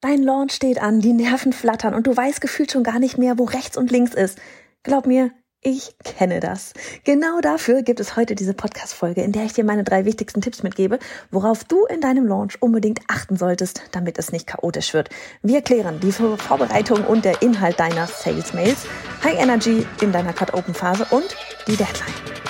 Dein Launch steht an, die Nerven flattern und du weißt gefühlt schon gar nicht mehr, wo rechts und links ist. Glaub mir, ich kenne das. Genau dafür gibt es heute diese Podcast-Folge, in der ich dir meine drei wichtigsten Tipps mitgebe, worauf du in deinem Launch unbedingt achten solltest, damit es nicht chaotisch wird. Wir klären die Vorbereitung und der Inhalt deiner Sales-Mails, High Energy in deiner Cut-Open-Phase und die Deadline.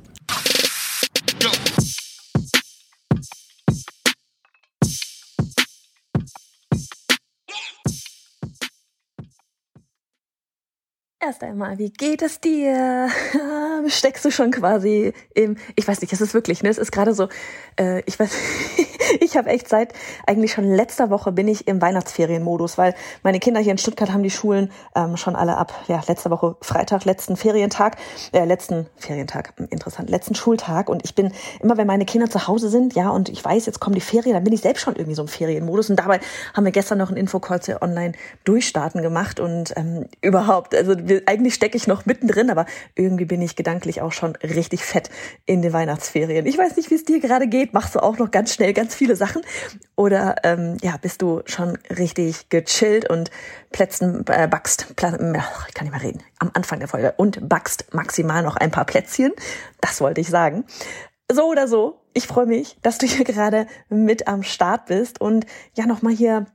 Erst einmal, wie geht es dir? Steckst du schon quasi im, ich weiß nicht, es ist wirklich, ne? Es ist gerade so, äh, ich weiß, ich habe echt seit eigentlich schon letzter Woche bin ich im Weihnachtsferienmodus, weil meine Kinder hier in Stuttgart haben die Schulen ähm, schon alle ab, ja, letzte Woche Freitag, letzten Ferientag, äh, letzten Ferientag, hm, interessant, letzten Schultag und ich bin immer, wenn meine Kinder zu Hause sind, ja, und ich weiß, jetzt kommen die Ferien, dann bin ich selbst schon irgendwie so im Ferienmodus und dabei haben wir gestern noch einen Infocall zu online durchstarten gemacht und ähm, überhaupt, also eigentlich stecke ich noch mittendrin, aber irgendwie bin ich gedanklich auch schon richtig fett in den Weihnachtsferien. Ich weiß nicht, wie es dir gerade geht. Machst du auch noch ganz schnell ganz viele Sachen? Oder ähm, ja, bist du schon richtig gechillt und Plätzen äh, backst, Pla ich kann nicht mehr reden, am Anfang der Folge und backst maximal noch ein paar Plätzchen. Das wollte ich sagen. So oder so, ich freue mich, dass du hier gerade mit am Start bist und ja nochmal hier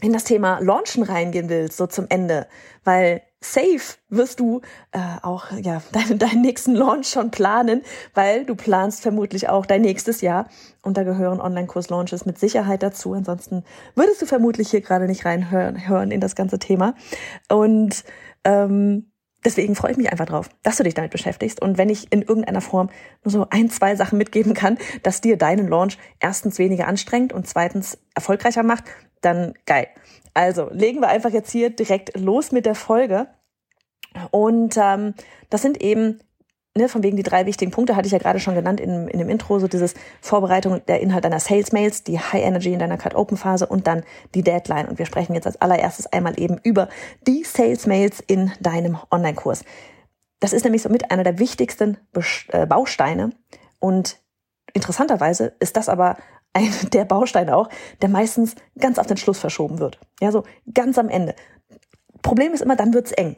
in das Thema Launchen reingehen willst, so zum Ende, weil safe wirst du äh, auch ja deinen, deinen nächsten Launch schon planen, weil du planst vermutlich auch dein nächstes Jahr und da gehören Online-Kurs-Launches mit Sicherheit dazu. Ansonsten würdest du vermutlich hier gerade nicht reinhören hören in das ganze Thema und ähm, deswegen freue ich mich einfach drauf, dass du dich damit beschäftigst. Und wenn ich in irgendeiner Form nur so ein, zwei Sachen mitgeben kann, dass dir deinen Launch erstens weniger anstrengt und zweitens erfolgreicher macht, dann geil. Also legen wir einfach jetzt hier direkt los mit der Folge. Und ähm, das sind eben, ne, von wegen die drei wichtigen Punkte, hatte ich ja gerade schon genannt in, in dem Intro, so dieses Vorbereitung der Inhalt deiner Sales Mails, die High Energy in deiner Cut Open Phase und dann die Deadline. Und wir sprechen jetzt als allererstes einmal eben über die Sales Mails in deinem Online-Kurs. Das ist nämlich somit einer der wichtigsten äh, Bausteine und interessanterweise ist das aber ein, der Baustein auch, der meistens ganz auf den Schluss verschoben wird. Ja, so ganz am Ende. Problem ist immer, dann wird's eng.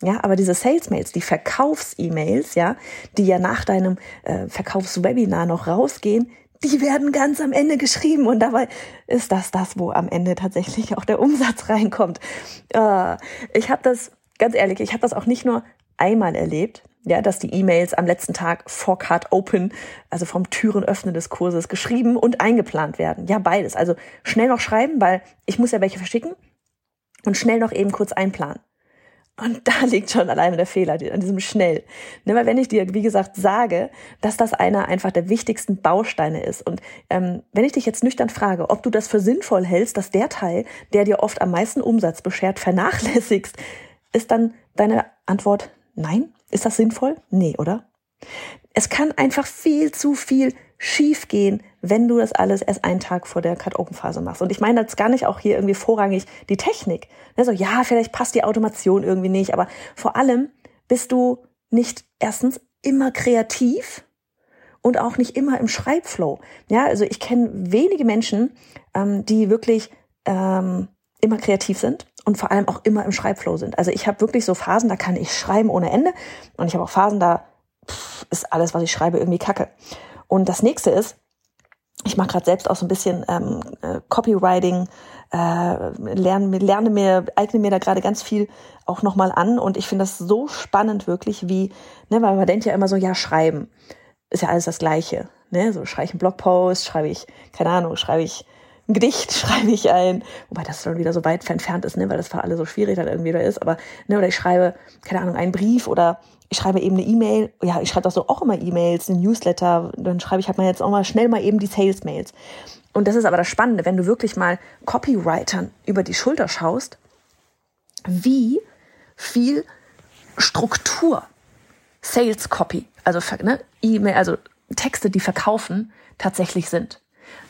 Ja, aber diese Sales-Mails, die Verkaufs-E-Mails, ja, die ja nach deinem äh, Verkaufswebinar noch rausgehen, die werden ganz am Ende geschrieben und dabei ist das das, wo am Ende tatsächlich auch der Umsatz reinkommt. Äh, ich habe das, ganz ehrlich, ich habe das auch nicht nur einmal erlebt, ja, dass die E-Mails am letzten Tag vor Card Open, also vom Türenöffnen des Kurses, geschrieben und eingeplant werden. Ja, beides. Also schnell noch schreiben, weil ich muss ja welche verschicken und schnell noch eben kurz einplanen. Und da liegt schon alleine der Fehler an diesem schnell. Ne, weil wenn ich dir, wie gesagt, sage, dass das einer einfach der wichtigsten Bausteine ist und ähm, wenn ich dich jetzt nüchtern frage, ob du das für sinnvoll hältst, dass der Teil, der dir oft am meisten Umsatz beschert, vernachlässigst, ist dann deine Antwort nein? Ist das sinnvoll? Nee, oder? Es kann einfach viel zu viel schief gehen, wenn du das alles erst einen Tag vor der Cut-Open-Phase machst. Und ich meine jetzt gar nicht auch hier irgendwie vorrangig die Technik. Also ja, vielleicht passt die Automation irgendwie nicht, aber vor allem bist du nicht erstens immer kreativ und auch nicht immer im Schreibflow. Ja, also ich kenne wenige Menschen, ähm, die wirklich ähm, immer kreativ sind und vor allem auch immer im Schreibflow sind. Also ich habe wirklich so Phasen, da kann ich schreiben ohne Ende und ich habe auch Phasen, da pff, ist alles, was ich schreibe, irgendwie Kacke. Und das nächste ist, ich mache gerade selbst auch so ein bisschen ähm, äh, Copywriting, äh, lerne, lerne mir, eigne mir da gerade ganz viel auch nochmal an und ich finde das so spannend wirklich, wie, ne, weil man denkt ja immer so, ja, schreiben ist ja alles das Gleiche. Ne? So schreibe ich einen Blogpost, schreibe ich, keine Ahnung, schreibe ich ein Gedicht schreibe ich ein, wobei das schon wieder so weit entfernt ist, ne, weil das für alle so schwierig dann irgendwie da ist, aber, ne, oder ich schreibe, keine Ahnung, einen Brief oder ich schreibe eben eine E-Mail, ja, ich schreibe doch so auch immer E-Mails, ein Newsletter, dann schreibe ich halt mal jetzt auch mal schnell mal eben die Sales-Mails. und das ist aber das Spannende, wenn du wirklich mal Copywritern über die Schulter schaust, wie viel Struktur Sales Copy, also ne, E-Mail, also Texte, die verkaufen, tatsächlich sind.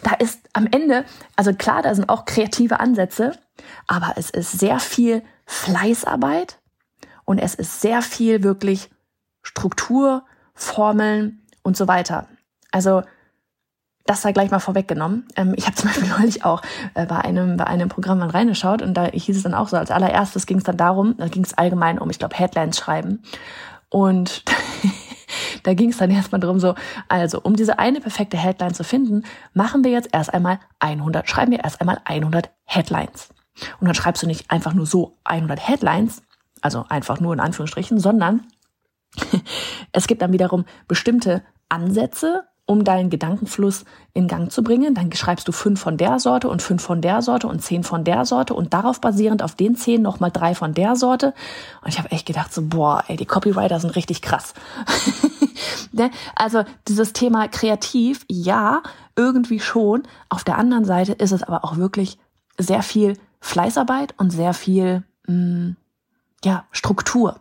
Da ist am Ende, also klar, da sind auch kreative Ansätze, aber es ist sehr viel Fleißarbeit und es ist sehr viel wirklich Struktur, Formeln und so weiter. Also das sei gleich mal vorweggenommen. Ähm, ich habe zum Beispiel neulich auch äh, bei einem bei einem Programm mal reingeschaut und da hieß es dann auch so, als allererstes ging es dann darum, da ging es allgemein um, ich glaube, Headlines schreiben. Und da ging es dann erstmal darum so, also um diese eine perfekte Headline zu finden, machen wir jetzt erst einmal 100, schreiben wir erst einmal 100 Headlines. Und dann schreibst du nicht einfach nur so 100 Headlines, also einfach nur in Anführungsstrichen, sondern es gibt dann wiederum bestimmte Ansätze, um deinen Gedankenfluss in Gang zu bringen. Dann schreibst du fünf von der Sorte und fünf von der Sorte und zehn von der Sorte und darauf basierend auf den zehn nochmal drei von der Sorte. Und ich habe echt gedacht so, boah, ey, die Copywriter sind richtig krass. Ne? also dieses Thema kreativ, ja, irgendwie schon. Auf der anderen Seite ist es aber auch wirklich sehr viel Fleißarbeit und sehr viel, mh, mm, ja, Struktur.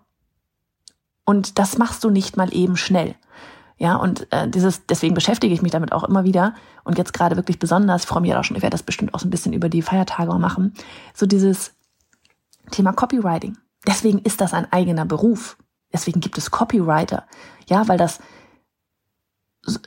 Und das machst du nicht mal eben schnell. Ja, und äh, dieses, deswegen beschäftige ich mich damit auch immer wieder und jetzt gerade wirklich besonders, freue mich auch schon, ich werde das bestimmt auch so ein bisschen über die Feiertage machen, so dieses Thema Copywriting. Deswegen ist das ein eigener Beruf. Deswegen gibt es Copywriter. Ja, weil das,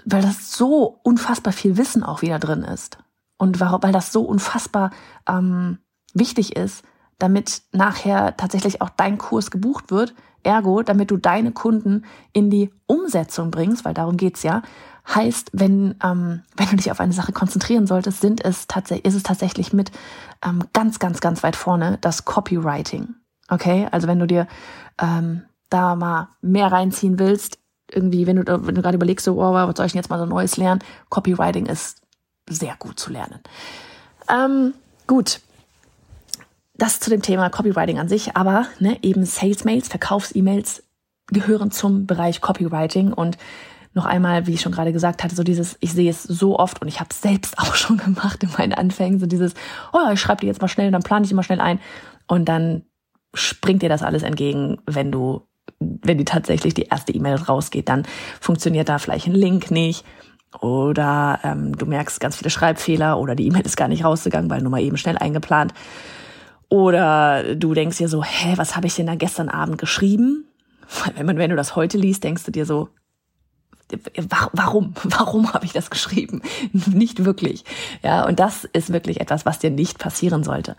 weil das so unfassbar viel Wissen auch wieder drin ist. Und weil das so unfassbar ähm, wichtig ist, damit nachher tatsächlich auch dein Kurs gebucht wird, Ergo, damit du deine Kunden in die Umsetzung bringst, weil darum geht's ja, heißt, wenn, ähm, wenn du dich auf eine Sache konzentrieren solltest, sind es ist es tatsächlich mit ähm, ganz, ganz, ganz weit vorne das Copywriting. Okay, also wenn du dir ähm, da mal mehr reinziehen willst, irgendwie, wenn du, wenn du gerade überlegst, so, oh, was soll ich denn jetzt mal so Neues lernen? Copywriting ist sehr gut zu lernen. Ähm, gut, das zu dem Thema Copywriting an sich, aber ne, eben Sales-Mails, Verkaufs-E-Mails gehören zum Bereich Copywriting. Und noch einmal, wie ich schon gerade gesagt hatte, so dieses, ich sehe es so oft und ich habe es selbst auch schon gemacht in meinen Anfängen, so dieses, oh, ich schreibe dir jetzt mal schnell, dann plane ich immer schnell ein. Und dann springt dir das alles entgegen, wenn du, wenn die tatsächlich die erste E-Mail rausgeht, dann funktioniert da vielleicht ein Link nicht oder ähm, du merkst ganz viele Schreibfehler oder die E-Mail ist gar nicht rausgegangen, weil nur mal eben schnell eingeplant. Oder du denkst dir so, hä, was habe ich denn da gestern Abend geschrieben? Wenn, man, wenn du das heute liest, denkst du dir so, warum? Warum habe ich das geschrieben? nicht wirklich. Ja, und das ist wirklich etwas, was dir nicht passieren sollte.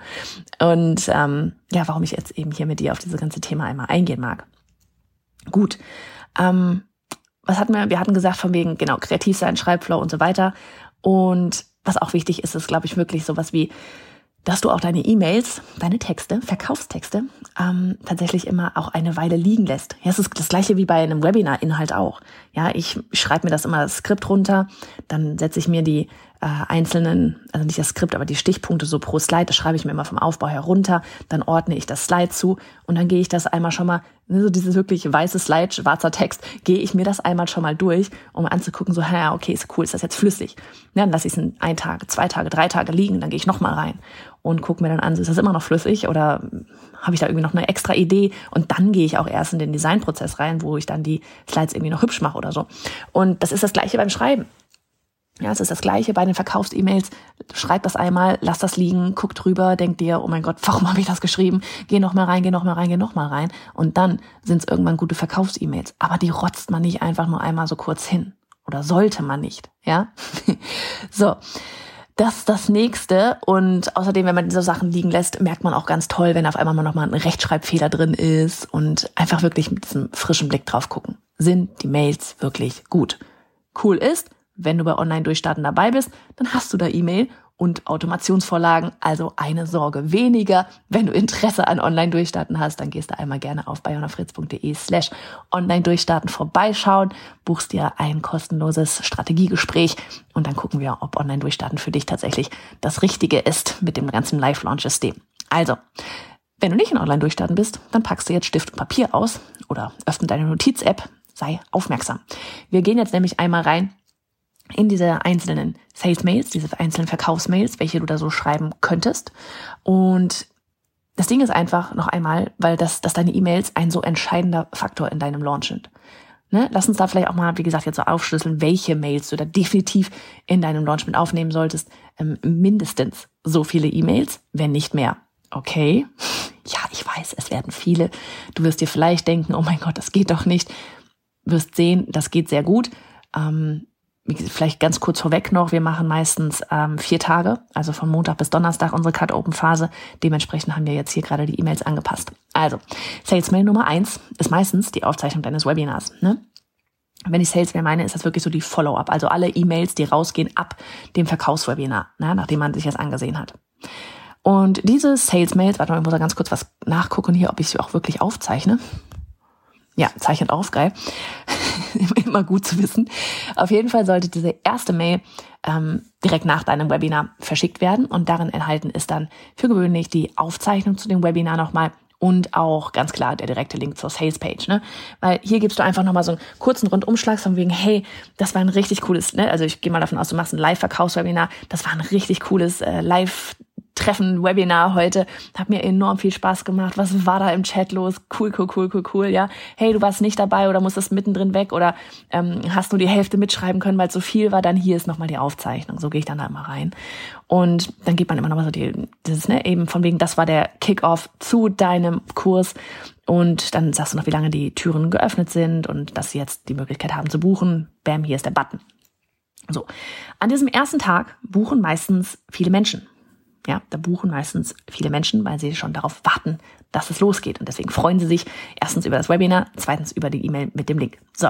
Und ähm, ja, warum ich jetzt eben hier mit dir auf dieses ganze Thema einmal eingehen mag. Gut. Ähm, was hatten wir? Wir hatten gesagt von wegen, genau, kreativ sein, Schreibflow und so weiter. Und was auch wichtig ist, ist, glaube ich, wirklich sowas wie dass du auch deine E-Mails, deine Texte, Verkaufstexte, ähm, tatsächlich immer auch eine Weile liegen lässt. Ja, es ist das gleiche wie bei einem Webinar-Inhalt auch. Ja, ich schreibe mir das immer das Skript runter, dann setze ich mir die äh, einzelnen, also nicht das Skript, aber die Stichpunkte so pro Slide, das schreibe ich mir immer vom Aufbau herunter, dann ordne ich das Slide zu und dann gehe ich das einmal schon mal, ne, so dieses wirklich weiße Slide, schwarzer Text, gehe ich mir das einmal schon mal durch, um anzugucken, so, ja, okay, ist cool, ist das jetzt flüssig. Ja, dann lasse ich es in ein Tag, zwei Tage, drei Tage liegen, dann gehe ich nochmal rein und gucke mir dann an, ist das immer noch flüssig oder habe ich da irgendwie noch eine extra Idee und dann gehe ich auch erst in den Designprozess rein, wo ich dann die Slides irgendwie noch hübsch mache oder so. Und das ist das gleiche beim Schreiben. Ja, es ist das Gleiche bei den Verkaufs-E-Mails. Schreib das einmal, lass das liegen, guck drüber, denk dir, oh mein Gott, warum habe ich das geschrieben? Geh noch mal rein, geh noch mal rein, geh noch mal rein. Und dann sind es irgendwann gute Verkaufs-E-Mails. Aber die rotzt man nicht einfach nur einmal so kurz hin. Oder sollte man nicht, ja? so. Das ist das nächste. Und außerdem, wenn man diese Sachen liegen lässt, merkt man auch ganz toll, wenn auf einmal mal nochmal ein Rechtschreibfehler drin ist und einfach wirklich mit diesem frischen Blick drauf gucken. Sind die Mails wirklich gut? Cool ist, wenn du bei Online-Durchstarten dabei bist, dann hast du da E-Mail und Automationsvorlagen, also eine Sorge weniger. Wenn du Interesse an Online-Durchstarten hast, dann gehst du einmal gerne auf bayonafritz.de slash Online-Durchstarten vorbeischauen, buchst dir ein kostenloses Strategiegespräch und dann gucken wir, ob Online-Durchstarten für dich tatsächlich das Richtige ist mit dem ganzen Live-Launch-System. Also, wenn du nicht in Online-Durchstarten bist, dann packst du jetzt Stift und Papier aus oder öffne deine Notiz-App, sei aufmerksam. Wir gehen jetzt nämlich einmal rein in diese einzelnen Sales-Mails, diese einzelnen Verkaufsmails, welche du da so schreiben könntest. Und das Ding ist einfach noch einmal, weil das, dass deine E-Mails ein so entscheidender Faktor in deinem Launch sind. Ne? Lass uns da vielleicht auch mal, wie gesagt, jetzt so aufschlüsseln, welche Mails du da definitiv in deinem Launch mit aufnehmen solltest. Ähm, mindestens so viele E-Mails, wenn nicht mehr. Okay? Ja, ich weiß, es werden viele. Du wirst dir vielleicht denken, oh mein Gott, das geht doch nicht. wirst sehen, das geht sehr gut. Ähm, vielleicht ganz kurz vorweg noch, wir machen meistens ähm, vier Tage, also von Montag bis Donnerstag unsere Cut-Open-Phase. Dementsprechend haben wir jetzt hier gerade die E-Mails angepasst. Also, Sales-Mail Nummer eins ist meistens die Aufzeichnung deines Webinars. Ne? Wenn ich Sales-Mail meine, ist das wirklich so die Follow-up, also alle E-Mails, die rausgehen ab dem Verkaufswebinar, ne, nachdem man sich das angesehen hat. Und diese Sales-Mails, warte mal, ich muss da ganz kurz was nachgucken hier, ob ich sie auch wirklich aufzeichne. Ja, zeichnet auf, geil. Immer gut zu wissen. Auf jeden Fall sollte diese erste Mail ähm, direkt nach deinem Webinar verschickt werden und darin enthalten ist dann für gewöhnlich die Aufzeichnung zu dem Webinar nochmal und auch ganz klar der direkte Link zur Sales Page, ne? Weil hier gibst du einfach nochmal so einen kurzen Rundumschlag von wegen, hey, das war ein richtig cooles, ne? Also ich gehe mal davon aus, du machst ein Live-Verkaufswebinar, das war ein richtig cooles äh, Live Treffen, Webinar heute. Hat mir enorm viel Spaß gemacht. Was war da im Chat los? Cool, cool, cool, cool, cool, ja. Hey, du warst nicht dabei oder musstest mittendrin weg oder ähm, hast nur die Hälfte mitschreiben können, weil es so viel war, dann hier ist nochmal die Aufzeichnung. So gehe ich dann da immer rein. Und dann gibt man immer nochmal so die, dieses, ne, eben von wegen, das war der Kickoff zu deinem Kurs. Und dann sagst du noch, wie lange die Türen geöffnet sind und dass sie jetzt die Möglichkeit haben zu buchen. Bam, hier ist der Button. So. An diesem ersten Tag buchen meistens viele Menschen. Ja, da buchen meistens viele Menschen, weil sie schon darauf warten, dass es losgeht. Und deswegen freuen sie sich erstens über das Webinar, zweitens über die E-Mail mit dem Link. So,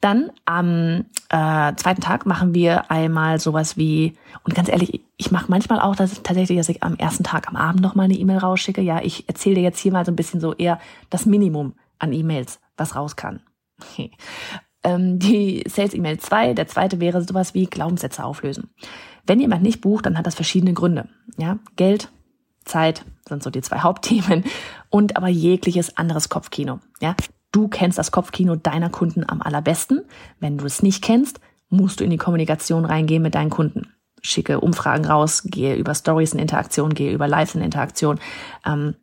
dann am äh, zweiten Tag machen wir einmal sowas wie, und ganz ehrlich, ich mache manchmal auch dass tatsächlich, dass ich am ersten Tag am Abend nochmal eine E-Mail rausschicke. Ja, ich erzähle dir jetzt hier mal so ein bisschen so eher das Minimum an E-Mails, was raus kann. Ähm, die Sales-E-Mail 2, der zweite wäre sowas wie Glaubenssätze auflösen. Wenn jemand nicht bucht, dann hat das verschiedene Gründe. Ja, Geld, Zeit sind so die zwei Hauptthemen und aber jegliches anderes Kopfkino. Ja, du kennst das Kopfkino deiner Kunden am allerbesten. Wenn du es nicht kennst, musst du in die Kommunikation reingehen mit deinen Kunden. Schicke Umfragen raus, gehe über Stories in Interaktion, gehe über Lives in Interaktion. Ähm,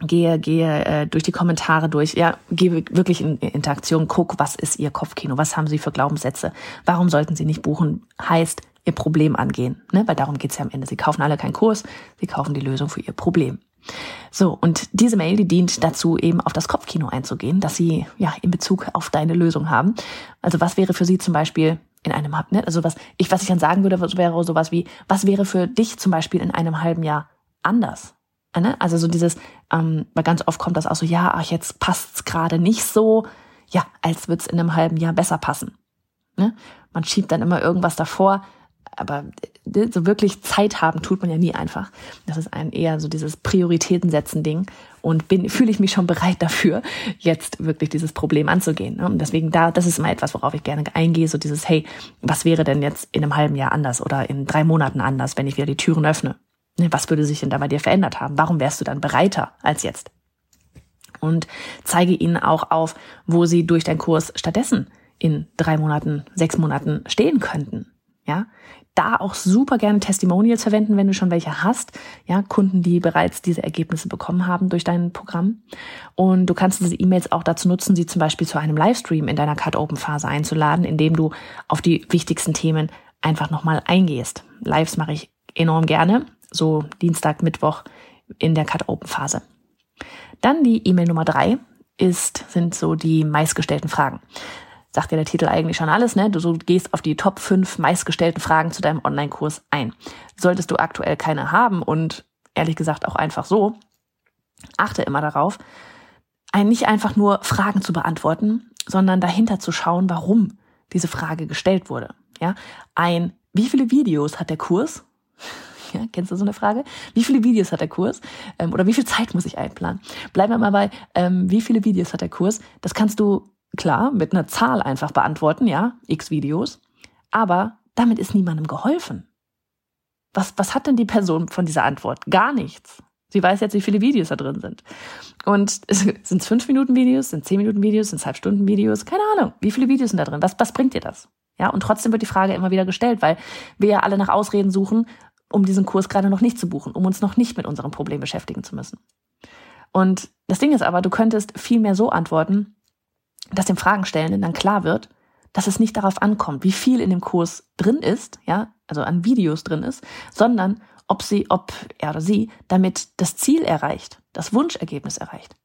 gehe, gehe äh, durch die Kommentare durch, ja, gehe wirklich in Interaktion, guck, was ist ihr Kopfkino, was haben sie für Glaubenssätze, warum sollten sie nicht buchen, heißt, ihr Problem angehen. Ne? Weil darum geht's ja am Ende. Sie kaufen alle keinen Kurs, sie kaufen die Lösung für ihr Problem. So, und diese Mail, die dient dazu, eben auf das Kopfkino einzugehen, dass sie ja in Bezug auf deine Lösung haben. Also was wäre für sie zum Beispiel in einem ne? also was ich was ich dann sagen würde, wäre sowas wie, was wäre für dich zum Beispiel in einem halben Jahr anders? Ne? Also so dieses, ähm, weil ganz oft kommt das auch so, ja, ach, jetzt passt's gerade nicht so, ja, als wird's in einem halben Jahr besser passen. Ne? Man schiebt dann immer irgendwas davor, aber äh, so wirklich Zeit haben tut man ja nie einfach. Das ist ein eher so dieses Prioritäten setzen Ding und bin fühle ich mich schon bereit dafür, jetzt wirklich dieses Problem anzugehen. Ne? Und deswegen da, das ist immer etwas, worauf ich gerne eingehe, so dieses Hey, was wäre denn jetzt in einem halben Jahr anders oder in drei Monaten anders, wenn ich wieder die Türen öffne? Ne, was würde sich denn da bei dir verändert haben? Warum wärst du dann bereiter als jetzt? Und zeige ihnen auch auf, wo sie durch deinen Kurs stattdessen in drei Monaten, sechs Monaten stehen könnten. Ja, da auch super gerne Testimonials verwenden, wenn du schon welche hast. Ja, Kunden, die bereits diese Ergebnisse bekommen haben durch dein Programm. Und du kannst diese E-Mails auch dazu nutzen, sie zum Beispiel zu einem Livestream in deiner Cut-Open-Phase einzuladen, indem du auf die wichtigsten Themen einfach nochmal eingehst. Lives mache ich enorm gerne. So Dienstag, Mittwoch in der Cut-Open-Phase. Dann die E-Mail Nummer drei ist, sind so die meistgestellten Fragen sagt ja der Titel eigentlich schon alles, ne? Du gehst auf die Top 5 meistgestellten Fragen zu deinem Online-Kurs ein. Solltest du aktuell keine haben und ehrlich gesagt auch einfach so, achte immer darauf, nicht einfach nur Fragen zu beantworten, sondern dahinter zu schauen, warum diese Frage gestellt wurde. Ja, ein, wie viele Videos hat der Kurs? Ja, kennst du so eine Frage? Wie viele Videos hat der Kurs? Ähm, oder wie viel Zeit muss ich einplanen? Bleiben wir mal bei, ähm, wie viele Videos hat der Kurs? Das kannst du klar, mit einer Zahl einfach beantworten, ja, x Videos, aber damit ist niemandem geholfen. Was, was hat denn die Person von dieser Antwort? Gar nichts. Sie weiß jetzt, wie viele Videos da drin sind. Und sind es fünf Minuten Videos, sind zehn Minuten Videos, sind es halb Stunden Videos? Keine Ahnung. Wie viele Videos sind da drin? Was, was bringt dir das? Ja, und trotzdem wird die Frage immer wieder gestellt, weil wir ja alle nach Ausreden suchen, um diesen Kurs gerade noch nicht zu buchen, um uns noch nicht mit unserem Problem beschäftigen zu müssen. Und das Ding ist aber, du könntest viel mehr so antworten, dass dem Fragenstellenden dann klar wird, dass es nicht darauf ankommt, wie viel in dem Kurs drin ist, ja, also an Videos drin ist, sondern ob sie, ob er oder sie damit das Ziel erreicht, das Wunschergebnis erreicht.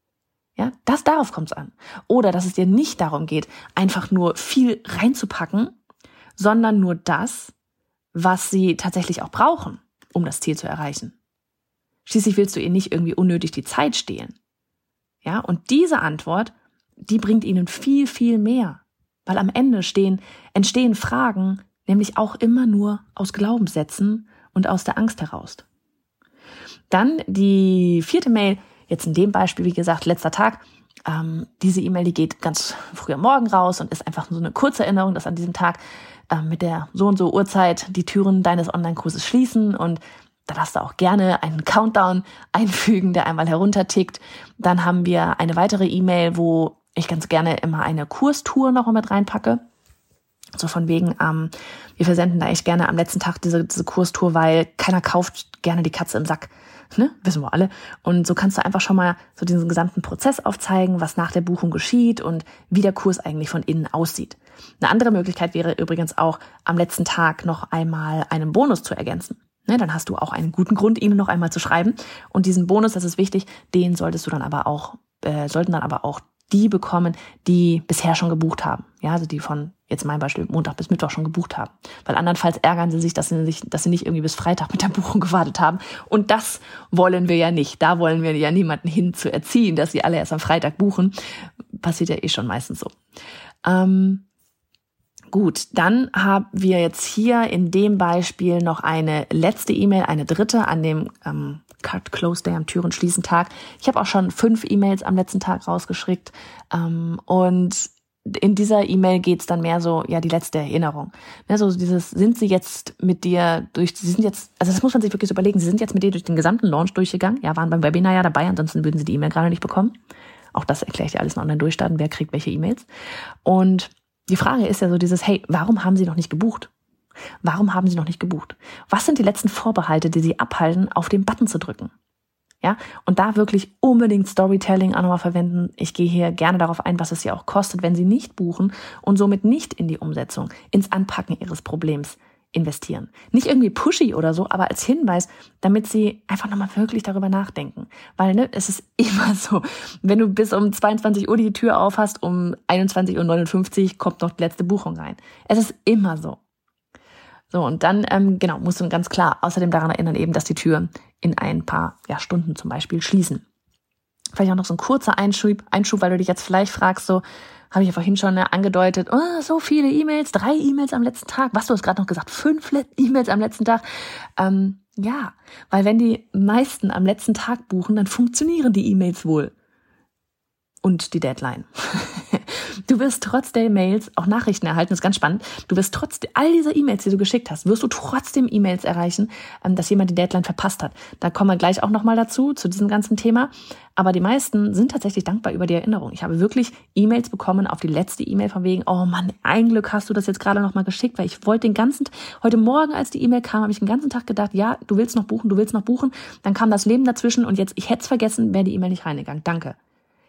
Ja, das darauf kommt es an. Oder dass es dir nicht darum geht, einfach nur viel reinzupacken, sondern nur das, was sie tatsächlich auch brauchen, um das Ziel zu erreichen. Schließlich willst du ihnen nicht irgendwie unnötig die Zeit stehlen. Ja, und diese Antwort, die bringt ihnen viel, viel mehr. Weil am Ende stehen, entstehen Fragen, nämlich auch immer nur aus Glaubenssätzen und aus der Angst heraus. Dann die vierte Mail, jetzt in dem Beispiel, wie gesagt, letzter Tag. Ähm, diese E-Mail, die geht ganz früh am Morgen raus und ist einfach so eine kurze Erinnerung, dass an diesem Tag ähm, mit der so und so Uhrzeit die Türen deines Online-Kurses schließen und da darfst du auch gerne einen Countdown einfügen, der einmal heruntertickt. Dann haben wir eine weitere E-Mail, wo ich ganz gerne immer eine Kurstour noch mit reinpacke. So von wegen, ähm, wir versenden da echt gerne am letzten Tag diese, diese Kurstour, weil keiner kauft gerne die Katze im Sack. Ne? Wissen wir alle. Und so kannst du einfach schon mal so diesen gesamten Prozess aufzeigen, was nach der Buchung geschieht und wie der Kurs eigentlich von innen aussieht. Eine andere Möglichkeit wäre übrigens auch, am letzten Tag noch einmal einen Bonus zu ergänzen. Ne, dann hast du auch einen guten Grund, ihnen noch einmal zu schreiben. Und diesen Bonus, das ist wichtig, den solltest du dann aber auch, äh, sollten dann aber auch die bekommen, die bisher schon gebucht haben. Ja, also die von jetzt mein Beispiel Montag bis Mittwoch schon gebucht haben. Weil andernfalls ärgern sie sich, dass sie sich, dass sie nicht irgendwie bis Freitag mit der Buchung gewartet haben. Und das wollen wir ja nicht. Da wollen wir ja niemanden hin zu erziehen, dass sie alle erst am Freitag buchen. Passiert ja eh schon meistens so. Ähm, Gut, dann haben wir jetzt hier in dem Beispiel noch eine letzte E-Mail, eine dritte an dem ähm, Cut Close Day am Türen schließen Tag. Ich habe auch schon fünf E-Mails am letzten Tag rausgeschickt ähm, und in dieser E-Mail geht's dann mehr so, ja, die letzte Erinnerung. Ne, so dieses, sind sie jetzt mit dir durch, sie sind jetzt, also das muss man sich wirklich so überlegen, sie sind jetzt mit dir durch den gesamten Launch durchgegangen, ja, waren beim Webinar ja dabei, ansonsten würden sie die E-Mail gerade nicht bekommen. Auch das erkläre ich dir alles in online durchstarten, wer kriegt welche E-Mails. Und die Frage ist ja so dieses, hey, warum haben Sie noch nicht gebucht? Warum haben Sie noch nicht gebucht? Was sind die letzten Vorbehalte, die Sie abhalten, auf den Button zu drücken? Ja, und da wirklich unbedingt Storytelling auch nochmal verwenden. Ich gehe hier gerne darauf ein, was es Sie auch kostet, wenn Sie nicht buchen und somit nicht in die Umsetzung, ins Anpacken Ihres Problems investieren. Nicht irgendwie pushy oder so, aber als Hinweis, damit sie einfach nochmal wirklich darüber nachdenken. Weil ne, es ist immer so, wenn du bis um 22 Uhr die Tür aufhast, um 21.59 Uhr kommt noch die letzte Buchung rein. Es ist immer so. So, und dann, ähm, genau, musst du ganz klar außerdem daran erinnern, eben, dass die Türen in ein paar ja, Stunden zum Beispiel schließen. Vielleicht auch noch so ein kurzer Einschub, Einschub, weil du dich jetzt vielleicht fragst, so, habe ich ja vorhin schon ne, angedeutet, oh, so viele E-Mails, drei E-Mails am letzten Tag. Was, du hast gerade noch gesagt, fünf E-Mails am letzten Tag. Ähm, ja, weil wenn die meisten am letzten Tag buchen, dann funktionieren die E-Mails wohl. Und die Deadline. Du wirst trotz der E-Mails auch Nachrichten erhalten, das ist ganz spannend. Du wirst trotz all dieser E-Mails, die du geschickt hast, wirst du trotzdem E-Mails erreichen, ähm, dass jemand die Deadline verpasst hat. Da kommen wir gleich auch nochmal dazu, zu diesem ganzen Thema. Aber die meisten sind tatsächlich dankbar über die Erinnerung. Ich habe wirklich E-Mails bekommen auf die letzte E-Mail von wegen, oh Mann, ein Glück hast du das jetzt gerade nochmal geschickt, weil ich wollte den ganzen, heute Morgen, als die E-Mail kam, habe ich den ganzen Tag gedacht, ja, du willst noch buchen, du willst noch buchen. Dann kam das Leben dazwischen und jetzt, ich hätte es vergessen, wäre die E-Mail nicht reingegangen. Danke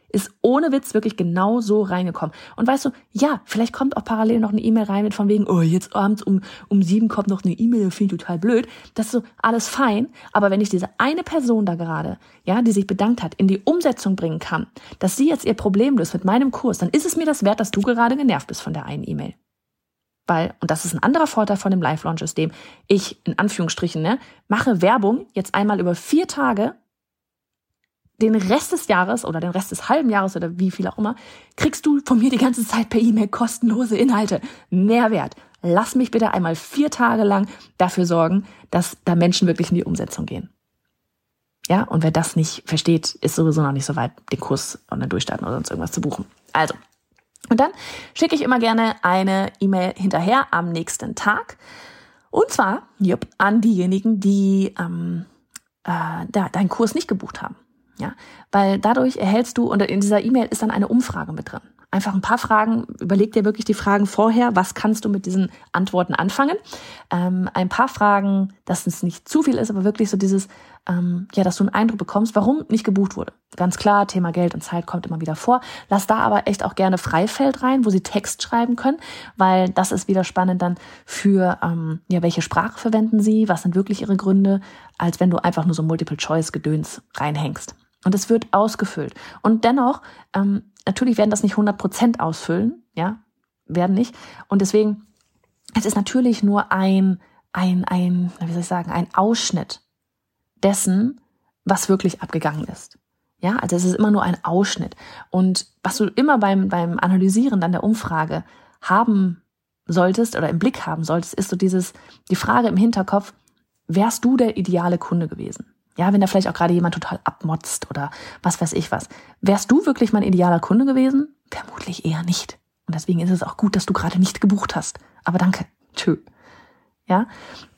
ist ohne Witz wirklich genau so reingekommen. Und weißt du, ja, vielleicht kommt auch parallel noch eine E-Mail rein mit von wegen, oh, jetzt abends um, um sieben kommt noch eine E-Mail, finde ich total blöd. Das ist so alles fein. Aber wenn ich diese eine Person da gerade, ja, die sich bedankt hat, in die Umsetzung bringen kann, dass sie jetzt ihr Problem löst mit meinem Kurs, dann ist es mir das wert, dass du gerade genervt bist von der einen E-Mail. Weil, und das ist ein anderer Vorteil von dem Live-Launch-System, ich, in Anführungsstrichen, ne, mache Werbung jetzt einmal über vier Tage den Rest des Jahres oder den Rest des halben Jahres oder wie viel auch immer, kriegst du von mir die ganze Zeit per E-Mail kostenlose Inhalte. Mehrwert. Lass mich bitte einmal vier Tage lang dafür sorgen, dass da Menschen wirklich in die Umsetzung gehen. Ja, und wer das nicht versteht, ist sowieso noch nicht so weit, den Kurs und dann durchstarten oder sonst irgendwas zu buchen. Also. Und dann schicke ich immer gerne eine E-Mail hinterher am nächsten Tag. Und zwar, jupp, an diejenigen, die ähm, äh, da, deinen Kurs nicht gebucht haben. Ja, weil dadurch erhältst du, und in dieser E-Mail ist dann eine Umfrage mit drin. Einfach ein paar Fragen, überleg dir wirklich die Fragen vorher, was kannst du mit diesen Antworten anfangen. Ähm, ein paar Fragen, dass es nicht zu viel ist, aber wirklich so dieses, ähm, ja, dass du einen Eindruck bekommst, warum nicht gebucht wurde. Ganz klar, Thema Geld und Zeit kommt immer wieder vor. Lass da aber echt auch gerne Freifeld rein, wo sie Text schreiben können, weil das ist wieder spannend dann für, ähm, ja, welche Sprache verwenden sie, was sind wirklich ihre Gründe, als wenn du einfach nur so Multiple-Choice-Gedöns reinhängst. Und es wird ausgefüllt. Und dennoch, ähm, natürlich werden das nicht 100 Prozent ausfüllen, ja, werden nicht. Und deswegen, es ist natürlich nur ein, ein, ein, wie soll ich sagen, ein Ausschnitt dessen, was wirklich abgegangen ist. Ja, also es ist immer nur ein Ausschnitt. Und was du immer beim, beim Analysieren dann der Umfrage haben solltest oder im Blick haben solltest, ist so dieses, die Frage im Hinterkopf, wärst du der ideale Kunde gewesen? Ja, wenn da vielleicht auch gerade jemand total abmotzt oder was weiß ich was. Wärst du wirklich mein idealer Kunde gewesen? Vermutlich eher nicht. Und deswegen ist es auch gut, dass du gerade nicht gebucht hast. Aber danke. Tschö. Ja.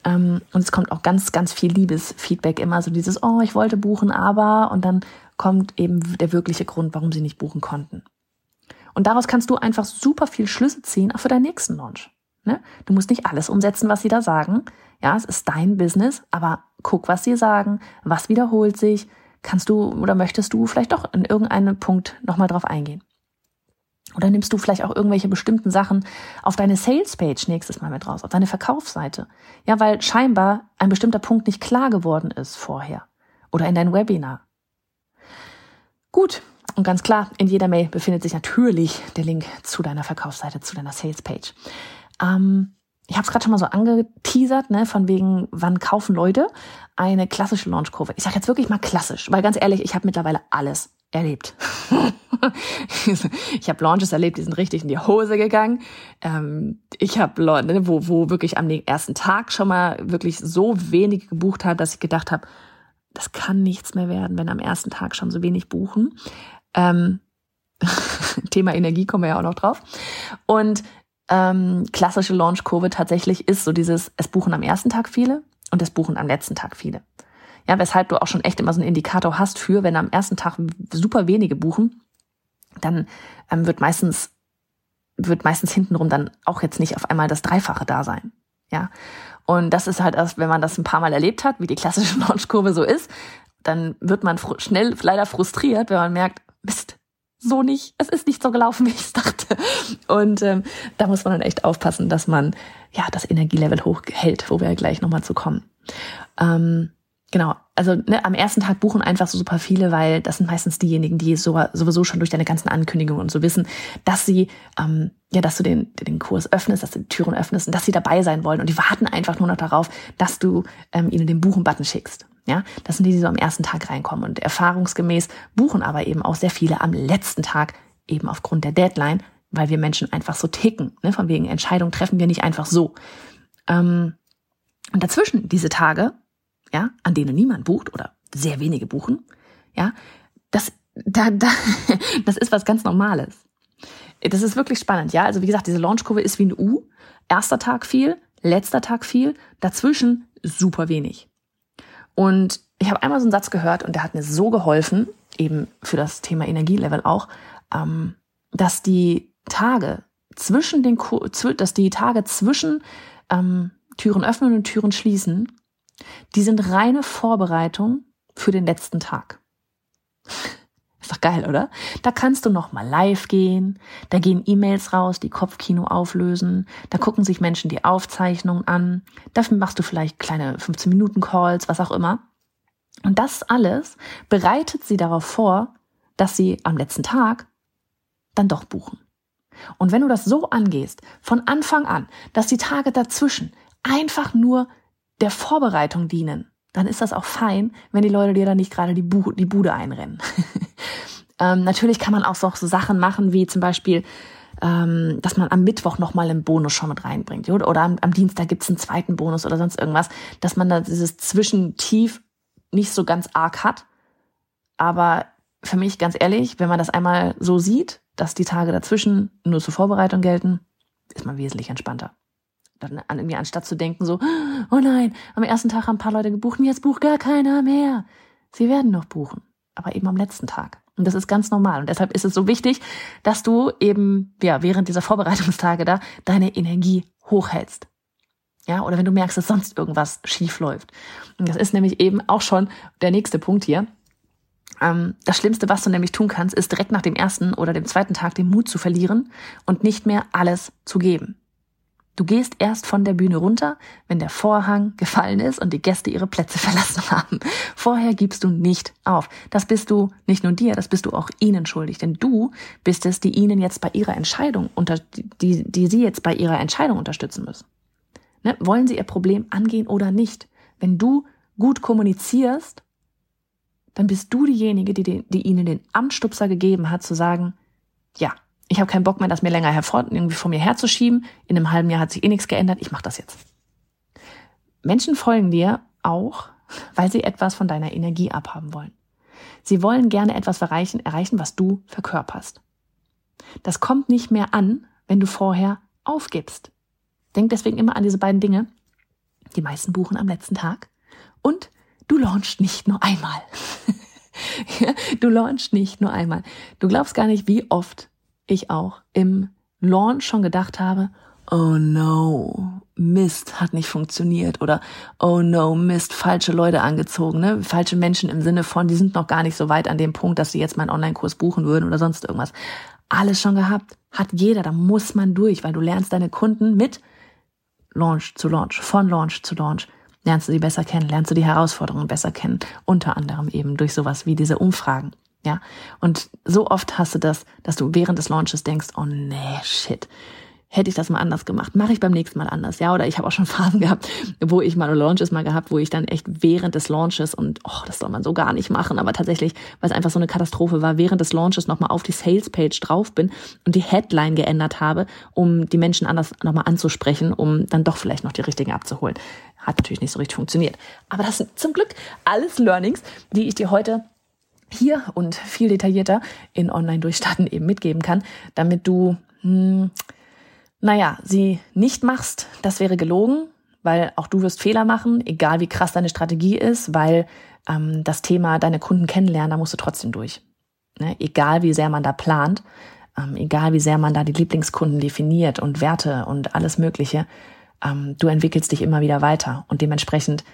Ähm, und es kommt auch ganz, ganz viel Liebesfeedback immer. So dieses, oh, ich wollte buchen, aber, und dann kommt eben der wirkliche Grund, warum sie nicht buchen konnten. Und daraus kannst du einfach super viel Schlüsse ziehen, auch für deinen nächsten Launch. Ne? Du musst nicht alles umsetzen, was sie da sagen. Ja, es ist dein Business, aber guck, was sie sagen, was wiederholt sich. Kannst du oder möchtest du vielleicht doch in irgendeinem Punkt nochmal drauf eingehen? Oder nimmst du vielleicht auch irgendwelche bestimmten Sachen auf deine Sales-Page nächstes Mal mit raus, auf deine Verkaufsseite? Ja, weil scheinbar ein bestimmter Punkt nicht klar geworden ist vorher. Oder in dein Webinar. Gut, und ganz klar, in jeder Mail befindet sich natürlich der Link zu deiner Verkaufsseite, zu deiner Sales-Page. Ähm, ich habe es gerade schon mal so angeteasert, ne, von wegen, wann kaufen Leute eine klassische Launchkurve. Ich sage jetzt wirklich mal klassisch, weil ganz ehrlich, ich habe mittlerweile alles erlebt. ich habe Launches erlebt, die sind richtig in die Hose gegangen. Ähm, ich habe Leute, ne, wo, wo wirklich am ersten Tag schon mal wirklich so wenig gebucht hat, dass ich gedacht habe, das kann nichts mehr werden, wenn am ersten Tag schon so wenig buchen. Ähm, Thema Energie kommen wir ja auch noch drauf. Und ähm, klassische Launch-Kurve tatsächlich ist so dieses, es buchen am ersten Tag viele und es buchen am letzten Tag viele. Ja, weshalb du auch schon echt immer so einen Indikator hast für, wenn am ersten Tag super wenige buchen, dann ähm, wird meistens wird meistens hintenrum dann auch jetzt nicht auf einmal das Dreifache da sein. Ja. Und das ist halt erst, wenn man das ein paar Mal erlebt hat, wie die klassische Launchkurve so ist, dann wird man schnell leider frustriert, wenn man merkt, Mist, so nicht, es ist nicht so gelaufen, wie ich es dachte. Und ähm, da muss man dann echt aufpassen, dass man ja das Energielevel hochhält, wo wir ja gleich nochmal zu kommen. Ähm, genau, also ne, am ersten Tag buchen einfach so super viele, weil das sind meistens diejenigen, die so, sowieso schon durch deine ganzen Ankündigungen und so wissen, dass sie, ähm, ja, dass du den, den Kurs öffnest, dass du die Türen öffnest und dass sie dabei sein wollen. Und die warten einfach nur noch darauf, dass du ähm, ihnen den Buchen-Button schickst. Ja, das sind die, die so am ersten Tag reinkommen. Und erfahrungsgemäß buchen aber eben auch sehr viele am letzten Tag, eben aufgrund der Deadline, weil wir Menschen einfach so ticken. Ne? Von wegen Entscheidungen treffen wir nicht einfach so. Ähm, und dazwischen diese Tage, ja, an denen niemand bucht oder sehr wenige buchen, ja, das, da, da, das ist was ganz Normales. Das ist wirklich spannend, ja. Also wie gesagt, diese Launchkurve ist wie ein U. Erster Tag viel, letzter Tag viel, dazwischen super wenig. Und ich habe einmal so einen Satz gehört und der hat mir so geholfen, eben für das Thema Energielevel auch, ähm, dass die Tage zwischen den, dass die Tage zwischen ähm, Türen öffnen und Türen schließen, die sind reine Vorbereitung für den letzten Tag. Ist geil, oder? Da kannst du noch mal live gehen, da gehen E-Mails raus, die Kopfkino auflösen, da gucken sich Menschen die Aufzeichnungen an, dafür machst du vielleicht kleine 15 Minuten Calls, was auch immer. Und das alles bereitet sie darauf vor, dass sie am letzten Tag dann doch buchen. Und wenn du das so angehst, von Anfang an, dass die Tage dazwischen einfach nur der Vorbereitung dienen, dann ist das auch fein, wenn die Leute dir dann nicht gerade die, Bu die Bude einrennen. ähm, natürlich kann man auch so, so Sachen machen, wie zum Beispiel, ähm, dass man am Mittwoch nochmal einen Bonus schon mit reinbringt. Oder, oder am, am Dienstag gibt's einen zweiten Bonus oder sonst irgendwas, dass man da dieses Zwischentief nicht so ganz arg hat. Aber für mich ganz ehrlich, wenn man das einmal so sieht, dass die Tage dazwischen nur zur Vorbereitung gelten, ist man wesentlich entspannter. Dann an irgendwie anstatt zu denken so, oh nein, am ersten Tag haben ein paar Leute gebucht und jetzt bucht gar keiner mehr. Sie werden noch buchen, aber eben am letzten Tag. Und das ist ganz normal. Und deshalb ist es so wichtig, dass du eben, ja, während dieser Vorbereitungstage da deine Energie hochhältst. Ja, oder wenn du merkst, dass sonst irgendwas schief läuft. Und das ist nämlich eben auch schon der nächste Punkt hier. Ähm, das Schlimmste, was du nämlich tun kannst, ist direkt nach dem ersten oder dem zweiten Tag den Mut zu verlieren und nicht mehr alles zu geben. Du gehst erst von der Bühne runter, wenn der Vorhang gefallen ist und die Gäste ihre Plätze verlassen haben. Vorher gibst du nicht auf. Das bist du nicht nur dir, das bist du auch ihnen schuldig. Denn du bist es, die ihnen jetzt bei ihrer Entscheidung, unter, die, die sie jetzt bei ihrer Entscheidung unterstützen müssen. Ne? Wollen sie ihr Problem angehen oder nicht? Wenn du gut kommunizierst, dann bist du diejenige, die, die ihnen den Amtsstupser gegeben hat, zu sagen, ja, ich habe keinen Bock mehr, das mir länger hervor, irgendwie vor mir herzuschieben. In einem halben Jahr hat sich eh nichts geändert. Ich mache das jetzt. Menschen folgen dir auch, weil sie etwas von deiner Energie abhaben wollen. Sie wollen gerne etwas erreichen, erreichen, was du verkörperst. Das kommt nicht mehr an, wenn du vorher aufgibst. Denk deswegen immer an diese beiden Dinge. Die meisten buchen am letzten Tag und du launchst nicht nur einmal. du launchst nicht nur einmal. Du glaubst gar nicht, wie oft ich auch im Launch schon gedacht habe, oh no, Mist hat nicht funktioniert oder oh no, Mist, falsche Leute angezogen, ne? Falsche Menschen im Sinne von, die sind noch gar nicht so weit an dem Punkt, dass sie jetzt meinen Online-Kurs buchen würden oder sonst irgendwas. Alles schon gehabt, hat jeder, da muss man durch, weil du lernst deine Kunden mit Launch zu Launch, von Launch zu Launch, lernst du sie besser kennen, lernst du die Herausforderungen besser kennen, unter anderem eben durch sowas wie diese Umfragen. Ja, und so oft hast du das, dass du während des Launches denkst, oh nee, shit, hätte ich das mal anders gemacht, mache ich beim nächsten Mal anders, ja, oder ich habe auch schon Phasen gehabt, wo ich mal Launches mal gehabt, wo ich dann echt während des Launches und oh, das soll man so gar nicht machen, aber tatsächlich, weil es einfach so eine Katastrophe war, während des Launches nochmal auf die Sales Page drauf bin und die Headline geändert habe, um die Menschen anders nochmal anzusprechen, um dann doch vielleicht noch die richtigen abzuholen. Hat natürlich nicht so richtig funktioniert. Aber das sind zum Glück alles Learnings, die ich dir heute hier und viel detaillierter in Online-Durchstarten eben mitgeben kann, damit du, hm, naja, sie nicht machst, das wäre gelogen, weil auch du wirst Fehler machen, egal wie krass deine Strategie ist, weil ähm, das Thema deine Kunden kennenlernen, da musst du trotzdem durch. Ne? Egal wie sehr man da plant, ähm, egal wie sehr man da die Lieblingskunden definiert und Werte und alles Mögliche, ähm, du entwickelst dich immer wieder weiter und dementsprechend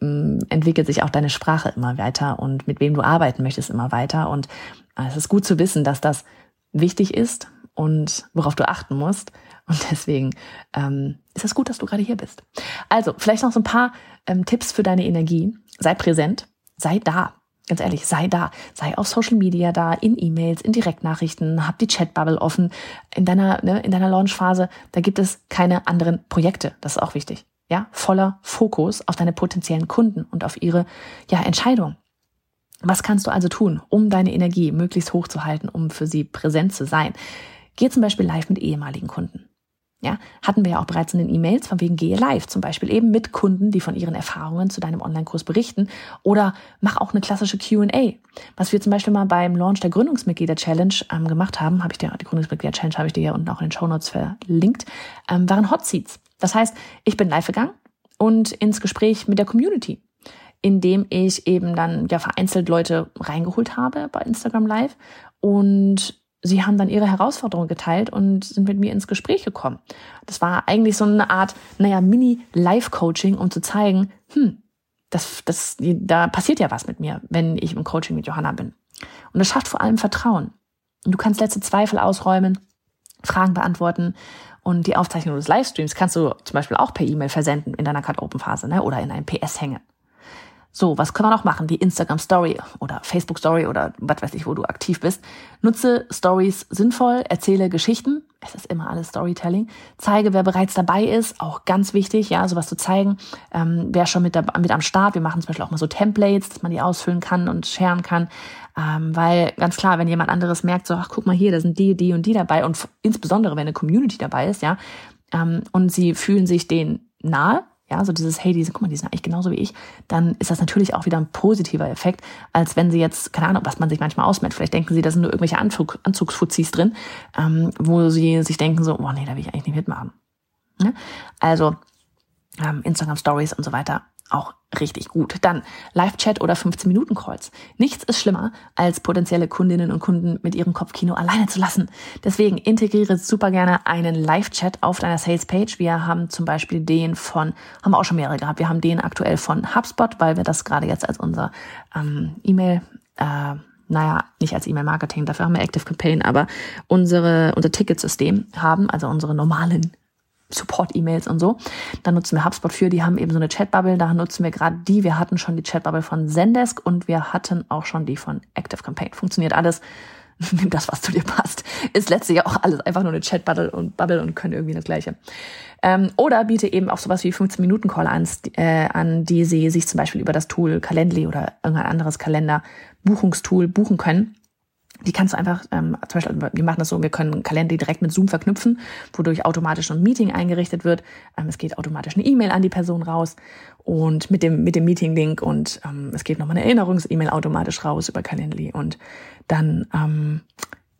entwickelt sich auch deine Sprache immer weiter und mit wem du arbeiten möchtest immer weiter. Und äh, es ist gut zu wissen, dass das wichtig ist und worauf du achten musst. Und deswegen ähm, ist es gut, dass du gerade hier bist. Also, vielleicht noch so ein paar ähm, Tipps für deine Energie. Sei präsent, sei da. Ganz ehrlich, sei da. Sei auf Social Media da, in E-Mails, in Direktnachrichten, hab die Chatbubble offen. In deiner, ne, in deiner Launchphase, da gibt es keine anderen Projekte. Das ist auch wichtig ja, voller Fokus auf deine potenziellen Kunden und auf ihre, ja, Entscheidung. Was kannst du also tun, um deine Energie möglichst hoch zu halten, um für sie präsent zu sein? Geh zum Beispiel live mit ehemaligen Kunden. Ja, hatten wir ja auch bereits in den E-Mails von wegen gehe live, zum Beispiel eben mit Kunden, die von ihren Erfahrungen zu deinem Online-Kurs berichten oder mach auch eine klassische Q&A. Was wir zum Beispiel mal beim Launch der Gründungsmitglieder-Challenge ähm, gemacht haben, habe ich dir, die Gründungsmitglieder-Challenge habe ich dir hier unten auch in den Show Notes verlinkt, ähm, waren Hot Seats. Das heißt, ich bin live gegangen und ins Gespräch mit der Community, indem ich eben dann ja vereinzelt Leute reingeholt habe bei Instagram Live und sie haben dann ihre Herausforderungen geteilt und sind mit mir ins Gespräch gekommen. Das war eigentlich so eine Art, naja, Mini-Live-Coaching, um zu zeigen, hm, das, das, da passiert ja was mit mir, wenn ich im Coaching mit Johanna bin. Und das schafft vor allem Vertrauen. Und du kannst letzte Zweifel ausräumen, Fragen beantworten und die Aufzeichnung des Livestreams kannst du zum Beispiel auch per E-Mail versenden in deiner Cut-Open-Phase ne? oder in einem PS hängen. So, was können wir noch machen? Die Instagram Story oder Facebook Story oder was weiß ich, wo du aktiv bist. Nutze Stories sinnvoll, erzähle Geschichten. Es ist immer alles Storytelling. Zeige, wer bereits dabei ist. Auch ganz wichtig, ja, sowas zu zeigen. Ähm, wer schon mit, da, mit am Start. Wir machen zum Beispiel auch mal so Templates, dass man die ausfüllen kann und sharen kann. Ähm, weil ganz klar, wenn jemand anderes merkt, so, ach, guck mal hier, da sind die, die und die dabei und insbesondere, wenn eine Community dabei ist, ja, ähm, und sie fühlen sich denen nahe, ja, so dieses, hey, diese, guck mal, die sind eigentlich genauso wie ich, dann ist das natürlich auch wieder ein positiver Effekt, als wenn sie jetzt, keine Ahnung, was man sich manchmal ausmerkt. Vielleicht denken sie, da sind nur irgendwelche Anzug, Anzugsfuzis drin, ähm, wo sie sich denken so, oh nee, da will ich eigentlich nicht mitmachen. Ne? Also ähm, Instagram Stories und so weiter auch richtig gut. Dann Live-Chat oder 15-Minuten-Calls. Nichts ist schlimmer, als potenzielle Kundinnen und Kunden mit ihrem Kopfkino alleine zu lassen. Deswegen integriere super gerne einen Live-Chat auf deiner Sales-Page. Wir haben zum Beispiel den von, haben wir auch schon mehrere gehabt, wir haben den aktuell von HubSpot, weil wir das gerade jetzt als unser ähm, E-Mail äh, naja, nicht als E-Mail-Marketing, dafür haben wir Active Campaign, aber unsere, unser Ticketsystem haben, also unsere normalen Support-E-Mails und so. Da nutzen wir HubSpot für, die haben eben so eine Chatbubble, da nutzen wir gerade die. Wir hatten schon die Chatbubble von Zendesk und wir hatten auch schon die von Active Campaign. Funktioniert alles. Nimm das, was zu dir passt. Ist letztlich auch alles einfach nur eine Chatbubble und Bubble und können irgendwie das Gleiche. Ähm, oder biete eben auch sowas wie 15-Minuten-Call an, äh, an, die sie sich zum Beispiel über das Tool Calendly oder irgendein anderes Kalender-Buchungstool buchen können die kannst du einfach, ähm, zum Beispiel, wir machen das so, wir können Kalender direkt mit Zoom verknüpfen, wodurch automatisch ein Meeting eingerichtet wird. Ähm, es geht automatisch eine E-Mail an die Person raus und mit dem, mit dem Meeting-Link und ähm, es geht nochmal eine Erinnerungs-E-Mail automatisch raus über Calendly und dann, ähm,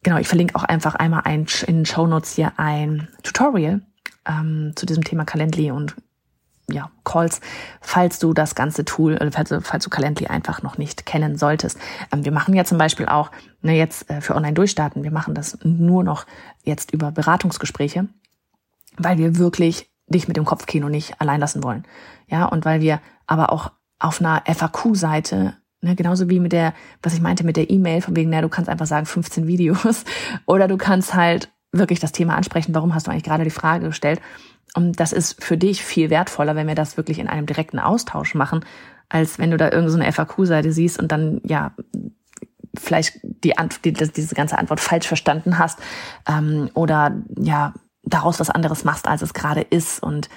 genau, ich verlinke auch einfach einmal ein, in den Show Notes hier ein Tutorial ähm, zu diesem Thema Calendly und ja, Calls, falls du das ganze Tool, äh, falls du, falls du Calendly einfach noch nicht kennen solltest. Ähm, wir machen ja zum Beispiel auch, ne, jetzt äh, für Online-Durchstarten, wir machen das nur noch jetzt über Beratungsgespräche, weil wir wirklich dich mit dem Kopfkino nicht allein lassen wollen. Ja, und weil wir aber auch auf einer FAQ-Seite Ne, genauso wie mit der, was ich meinte mit der E-Mail, von wegen, na, du kannst einfach sagen 15 Videos oder du kannst halt wirklich das Thema ansprechen, warum hast du eigentlich gerade die Frage gestellt das ist für dich viel wertvoller, wenn wir das wirklich in einem direkten Austausch machen, als wenn du da irgendeine so FAQ-Seite siehst und dann, ja, vielleicht die, Antwort, die, diese ganze Antwort falsch verstanden hast ähm, oder ja, daraus was anderes machst, als es gerade ist. Und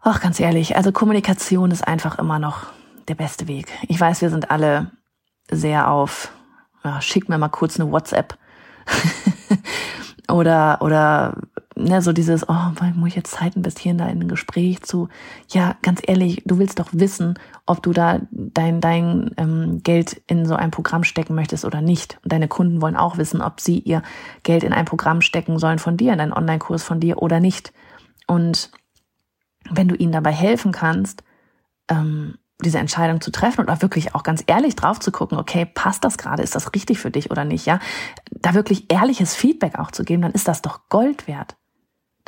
ach, ganz ehrlich, also Kommunikation ist einfach immer noch der beste Weg. Ich weiß, wir sind alle sehr auf, ja, schick mir mal kurz eine WhatsApp. oder, oder ne, so dieses, oh, muss ich jetzt Zeit investieren, da in ein Gespräch zu, ja, ganz ehrlich, du willst doch wissen, ob du da dein, dein ähm, Geld in so ein Programm stecken möchtest oder nicht. Und deine Kunden wollen auch wissen, ob sie ihr Geld in ein Programm stecken sollen von dir, in einen Online-Kurs von dir oder nicht. Und wenn du ihnen dabei helfen kannst, ähm, diese Entscheidung zu treffen und auch wirklich auch ganz ehrlich drauf zu gucken, okay, passt das gerade, ist das richtig für dich oder nicht, ja? Da wirklich ehrliches Feedback auch zu geben, dann ist das doch Gold wert.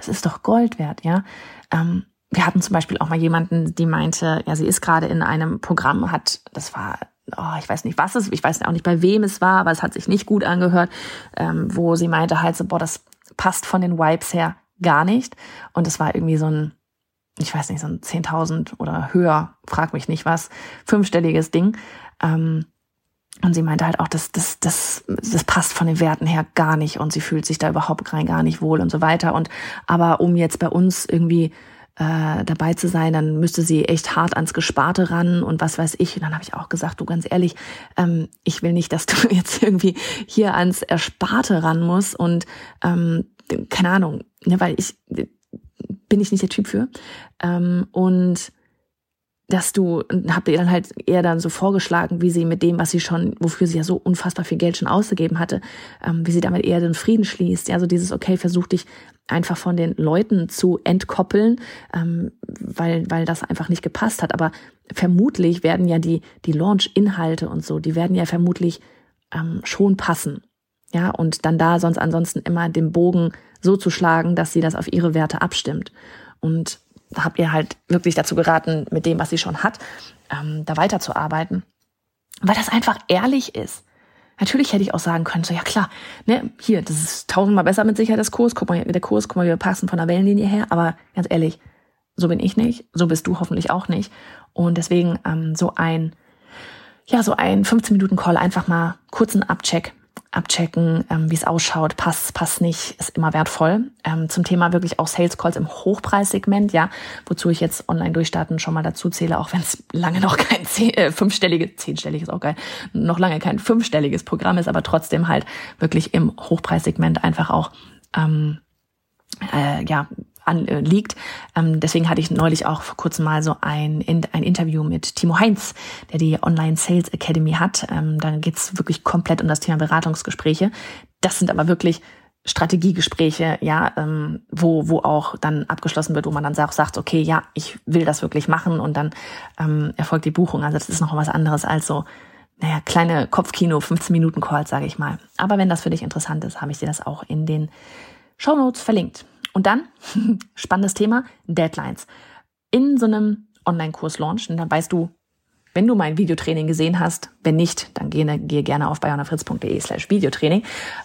Das ist doch Gold wert, ja. Ähm, wir hatten zum Beispiel auch mal jemanden, die meinte, ja, sie ist gerade in einem Programm, hat, das war, oh, ich weiß nicht, was es, ich weiß auch nicht, bei wem es war, aber es hat sich nicht gut angehört, ähm, wo sie meinte halt so, boah, das passt von den Vibes her gar nicht. Und es war irgendwie so ein, ich weiß nicht, so ein 10.000 oder höher, frag mich nicht was, fünfstelliges Ding. Ähm, und sie meinte halt auch, das, das, das, das passt von den Werten her gar nicht und sie fühlt sich da überhaupt rein gar nicht wohl und so weiter. Und aber um jetzt bei uns irgendwie äh, dabei zu sein, dann müsste sie echt hart ans Gesparte ran und was weiß ich. Und dann habe ich auch gesagt, du ganz ehrlich, ähm, ich will nicht, dass du jetzt irgendwie hier ans Ersparte ran musst und ähm, keine Ahnung, ne, weil ich bin ich nicht der Typ für. Ähm, und dass du, habt ihr dann halt eher dann so vorgeschlagen, wie sie mit dem, was sie schon, wofür sie ja so unfassbar viel Geld schon ausgegeben hatte, ähm, wie sie damit eher den Frieden schließt. Ja, so dieses, okay, versuch dich einfach von den Leuten zu entkoppeln, ähm, weil, weil das einfach nicht gepasst hat. Aber vermutlich werden ja die, die Launch-Inhalte und so, die werden ja vermutlich ähm, schon passen. Ja, und dann da sonst ansonsten immer den Bogen so zu schlagen, dass sie das auf ihre Werte abstimmt. Und habt ihr halt wirklich dazu geraten, mit dem, was sie schon hat, ähm, da weiterzuarbeiten. Weil das einfach ehrlich ist. Natürlich hätte ich auch sagen können, so ja klar, ne, hier, das ist tausendmal besser mit Sicherheit das Kurs, guck mal, der Kurs, guck mal, wir passen von der Wellenlinie her, aber ganz ehrlich, so bin ich nicht, so bist du hoffentlich auch nicht. Und deswegen ähm, so ein, ja, so ein 15 Minuten Call, einfach mal kurzen Abcheck abchecken, ähm, wie es ausschaut, passt, passt nicht, ist immer wertvoll. Ähm, zum Thema wirklich auch Sales Calls im Hochpreissegment, ja, wozu ich jetzt online durchstarten schon mal dazu zähle, auch wenn es lange noch kein zehn, äh, fünfstelliges, zehnstelliges auch geil, noch lange kein fünfstelliges Programm ist, aber trotzdem halt wirklich im Hochpreissegment einfach auch ähm, äh, ja an, äh, liegt. Ähm, deswegen hatte ich neulich auch vor kurzem mal so ein, in, ein Interview mit Timo Heinz, der die Online Sales Academy hat. Ähm, da geht's wirklich komplett um das Thema Beratungsgespräche. Das sind aber wirklich Strategiegespräche, ja, ähm, wo, wo auch dann abgeschlossen wird, wo man dann sagt, sagt, okay, ja, ich will das wirklich machen und dann ähm, erfolgt die Buchung. Also das ist noch was anderes als so, naja, kleine Kopfkino, 15 Minuten Calls, sage ich mal. Aber wenn das für dich interessant ist, habe ich dir das auch in den Show Notes verlinkt. Und dann, spannendes Thema, Deadlines. In so einem Online-Kurs launchen, dann weißt du, wenn du mein Videotraining gesehen hast, wenn nicht, dann gehe, gehe gerne auf bayonafritz.de slash Videotraining.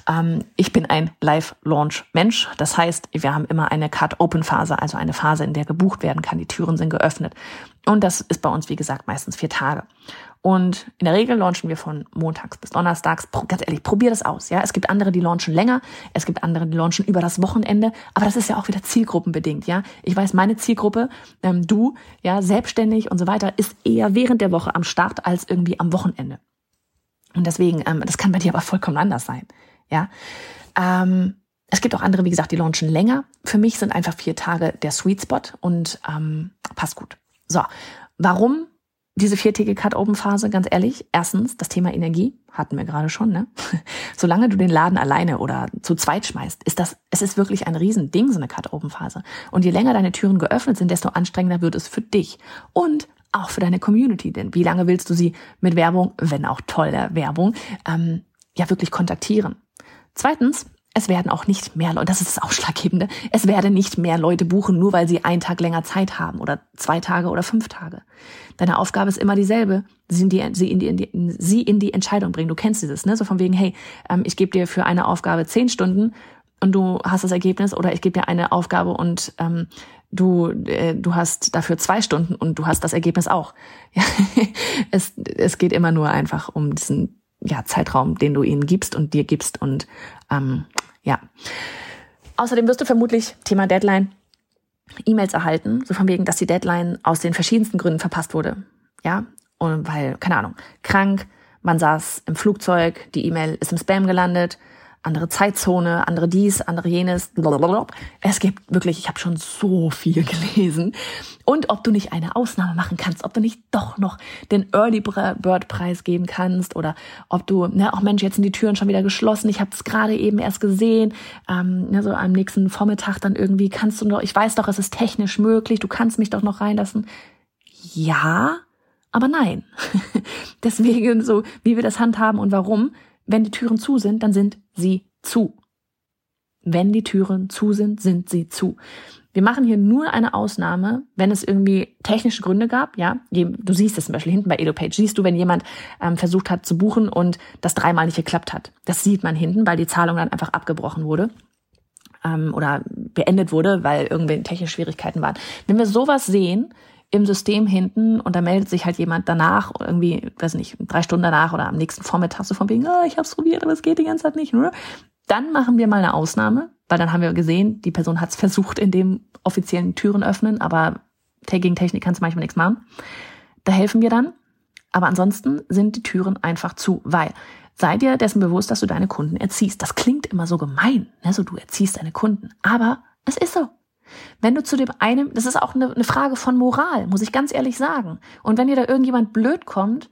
Ähm, ich bin ein Live-Launch-Mensch. Das heißt, wir haben immer eine Cut-Open-Phase, also eine Phase, in der gebucht werden kann. Die Türen sind geöffnet. Und das ist bei uns, wie gesagt, meistens vier Tage. Und in der Regel launchen wir von montags bis donnerstags. Ganz ehrlich, probier das aus. Ja, es gibt andere, die launchen länger. Es gibt andere, die launchen über das Wochenende. Aber das ist ja auch wieder zielgruppenbedingt. Ja, ich weiß, meine Zielgruppe, ähm, du, ja, selbstständig und so weiter, ist eher während der Woche am Start als irgendwie am Wochenende. Und deswegen, ähm, das kann bei dir aber vollkommen anders sein. Ja, ähm, es gibt auch andere, wie gesagt, die launchen länger. Für mich sind einfach vier Tage der Sweet Spot und ähm, passt gut. So, warum diese viertägige Cut-Open-Phase, ganz ehrlich, erstens, das Thema Energie, hatten wir gerade schon, ne? Solange du den Laden alleine oder zu zweit schmeißt, ist das, es ist wirklich ein Riesending, so eine Cut-Open-Phase. Und je länger deine Türen geöffnet sind, desto anstrengender wird es für dich. Und auch für deine Community. Denn wie lange willst du sie mit Werbung, wenn auch toller Werbung, ähm, ja wirklich kontaktieren? Zweitens, es werden auch nicht mehr Leute, das ist das Ausschlaggebende, es werden nicht mehr Leute buchen, nur weil sie einen Tag länger Zeit haben oder zwei Tage oder fünf Tage. Deine Aufgabe ist immer dieselbe, sie in die, sie in die, in die, sie in die Entscheidung bringen. Du kennst dieses, ne? So von wegen, hey, ähm, ich gebe dir für eine Aufgabe zehn Stunden und du hast das Ergebnis oder ich gebe dir eine Aufgabe und ähm, du, äh, du hast dafür zwei Stunden und du hast das Ergebnis auch. Ja, es, es geht immer nur einfach um diesen ja, Zeitraum, den du ihnen gibst und dir gibst und ähm, ja. Außerdem wirst du vermutlich, Thema Deadline, E-Mails erhalten, so von wegen, dass die Deadline aus den verschiedensten Gründen verpasst wurde. Ja, und weil, keine Ahnung, krank, man saß im Flugzeug, die E-Mail ist im Spam gelandet, andere Zeitzone, andere dies, andere jenes. Blablabla. Es gibt wirklich, ich habe schon so viel gelesen. Und ob du nicht eine Ausnahme machen kannst, ob du nicht doch noch den Early Bird Preis geben kannst oder ob du, ne, auch Mensch, jetzt sind die Türen schon wieder geschlossen. Ich habe es gerade eben erst gesehen. Ähm, ne, so am nächsten Vormittag dann irgendwie kannst du noch, ich weiß doch, es ist technisch möglich, du kannst mich doch noch reinlassen. Ja, aber nein. Deswegen so, wie wir das handhaben und warum wenn die Türen zu sind, dann sind sie zu. Wenn die Türen zu sind, sind sie zu. Wir machen hier nur eine Ausnahme, wenn es irgendwie technische Gründe gab. Ja, du siehst es zum Beispiel hinten bei EdoPage. Siehst du, wenn jemand ähm, versucht hat zu buchen und das dreimal nicht geklappt hat. Das sieht man hinten, weil die Zahlung dann einfach abgebrochen wurde ähm, oder beendet wurde, weil irgendwie technische Schwierigkeiten waren. Wenn wir sowas sehen, im System hinten und da meldet sich halt jemand danach, irgendwie, weiß nicht, drei Stunden danach oder am nächsten Vormittag so von wegen, oh, ich hab's probiert, aber es geht die ganze Zeit nicht. Ne? Dann machen wir mal eine Ausnahme, weil dann haben wir gesehen, die Person hat's versucht in dem offiziellen Türen öffnen, aber gegen Technik kannst du manchmal nichts machen. Da helfen wir dann. Aber ansonsten sind die Türen einfach zu, weil sei dir dessen bewusst, dass du deine Kunden erziehst. Das klingt immer so gemein, ne? so du erziehst deine Kunden. Aber es ist so. Wenn du zu dem einen, das ist auch eine, eine Frage von Moral, muss ich ganz ehrlich sagen. Und wenn dir da irgendjemand blöd kommt,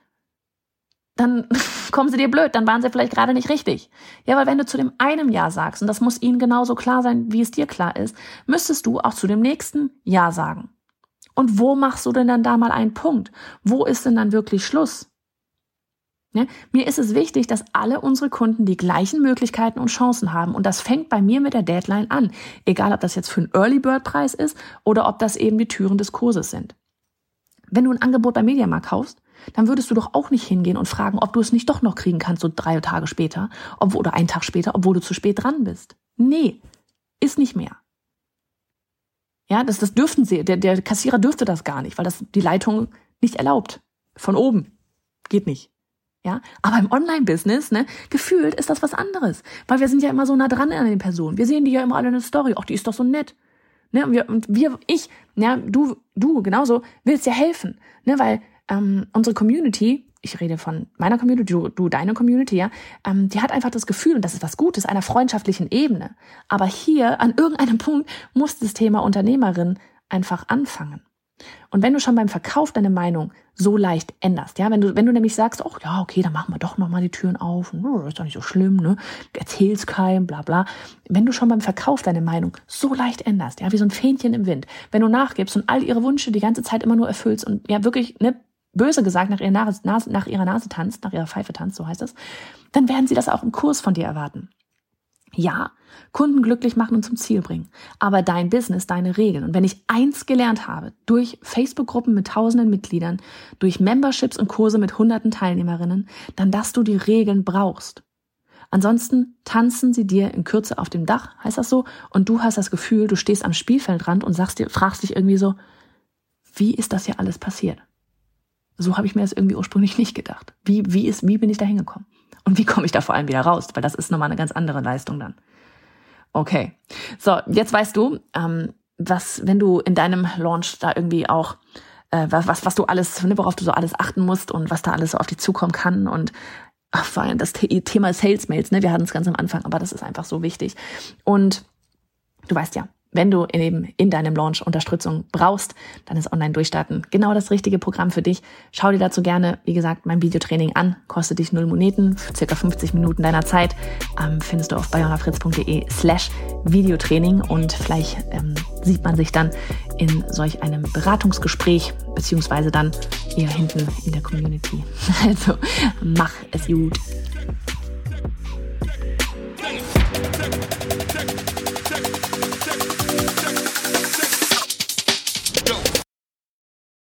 dann kommen sie dir blöd, dann waren sie vielleicht gerade nicht richtig. Ja, weil wenn du zu dem einen Ja sagst, und das muss ihnen genauso klar sein, wie es dir klar ist, müsstest du auch zu dem nächsten Ja sagen. Und wo machst du denn dann da mal einen Punkt? Wo ist denn dann wirklich Schluss? Ne? Mir ist es wichtig, dass alle unsere Kunden die gleichen Möglichkeiten und Chancen haben. Und das fängt bei mir mit der Deadline an. Egal, ob das jetzt für einen Early Bird Preis ist oder ob das eben die Türen des Kurses sind. Wenn du ein Angebot bei Mediamarkt kaufst, dann würdest du doch auch nicht hingehen und fragen, ob du es nicht doch noch kriegen kannst, so drei Tage später, obwohl, oder einen Tag später, obwohl du zu spät dran bist. Nee, ist nicht mehr. Ja, das, das dürften sie, der, der Kassierer dürfte das gar nicht, weil das die Leitung nicht erlaubt. Von oben. Geht nicht. Ja, aber im Online-Business, ne, gefühlt ist das was anderes, weil wir sind ja immer so nah dran an den Personen. Wir sehen die ja immer alle in der Story. Ach, die ist doch so nett. Ne, und wir, und wir, ich, ja, du, du genauso willst ja helfen, ne, weil ähm, unsere Community, ich rede von meiner Community, du, du deine Community, ja, ähm, die hat einfach das Gefühl, und das ist was Gutes, einer freundschaftlichen Ebene. Aber hier an irgendeinem Punkt muss das Thema Unternehmerin einfach anfangen. Und wenn du schon beim Verkauf deine Meinung so leicht änderst, ja, wenn du, wenn du nämlich sagst, oh ja, okay, dann machen wir doch nochmal die Türen auf, oh, ist doch nicht so schlimm, ne, erzähl's keinem, bla, bla. Wenn du schon beim Verkauf deine Meinung so leicht änderst, ja, wie so ein Fähnchen im Wind, wenn du nachgibst und all ihre Wünsche die ganze Zeit immer nur erfüllst und ja, wirklich, ne, böse gesagt, nach ihrer Nase, nach ihrer Nase tanzt, nach ihrer Pfeife tanzt, so heißt es, dann werden sie das auch im Kurs von dir erwarten. Ja, Kunden glücklich machen und zum Ziel bringen. Aber dein Business, deine Regeln. Und wenn ich eins gelernt habe, durch Facebook-Gruppen mit tausenden Mitgliedern, durch Memberships und Kurse mit hunderten Teilnehmerinnen, dann, dass du die Regeln brauchst. Ansonsten tanzen sie dir in Kürze auf dem Dach, heißt das so, und du hast das Gefühl, du stehst am Spielfeldrand und sagst dir, fragst dich irgendwie so, wie ist das hier alles passiert? So habe ich mir das irgendwie ursprünglich nicht gedacht. Wie, wie ist, wie bin ich da hingekommen? Und wie komme ich da vor allem wieder raus? Weil das ist nochmal eine ganz andere Leistung dann. Okay. So, jetzt weißt du, ähm, was, wenn du in deinem Launch da irgendwie auch äh, was, was du alles, ne, worauf du so alles achten musst und was da alles so auf dich zukommen kann und ach, vor allem das Thema Sales Mails, ne, wir hatten es ganz am Anfang, aber das ist einfach so wichtig. Und du weißt ja, wenn du eben in deinem Launch Unterstützung brauchst, dann ist Online Durchstarten genau das richtige Programm für dich. Schau dir dazu gerne, wie gesagt, mein Videotraining an. Kostet dich null Moneten, circa 50 Minuten deiner Zeit. Ähm, findest du auf bayonafritz.de slash Videotraining und vielleicht ähm, sieht man sich dann in solch einem Beratungsgespräch, beziehungsweise dann eher hinten in der Community. Also mach es gut.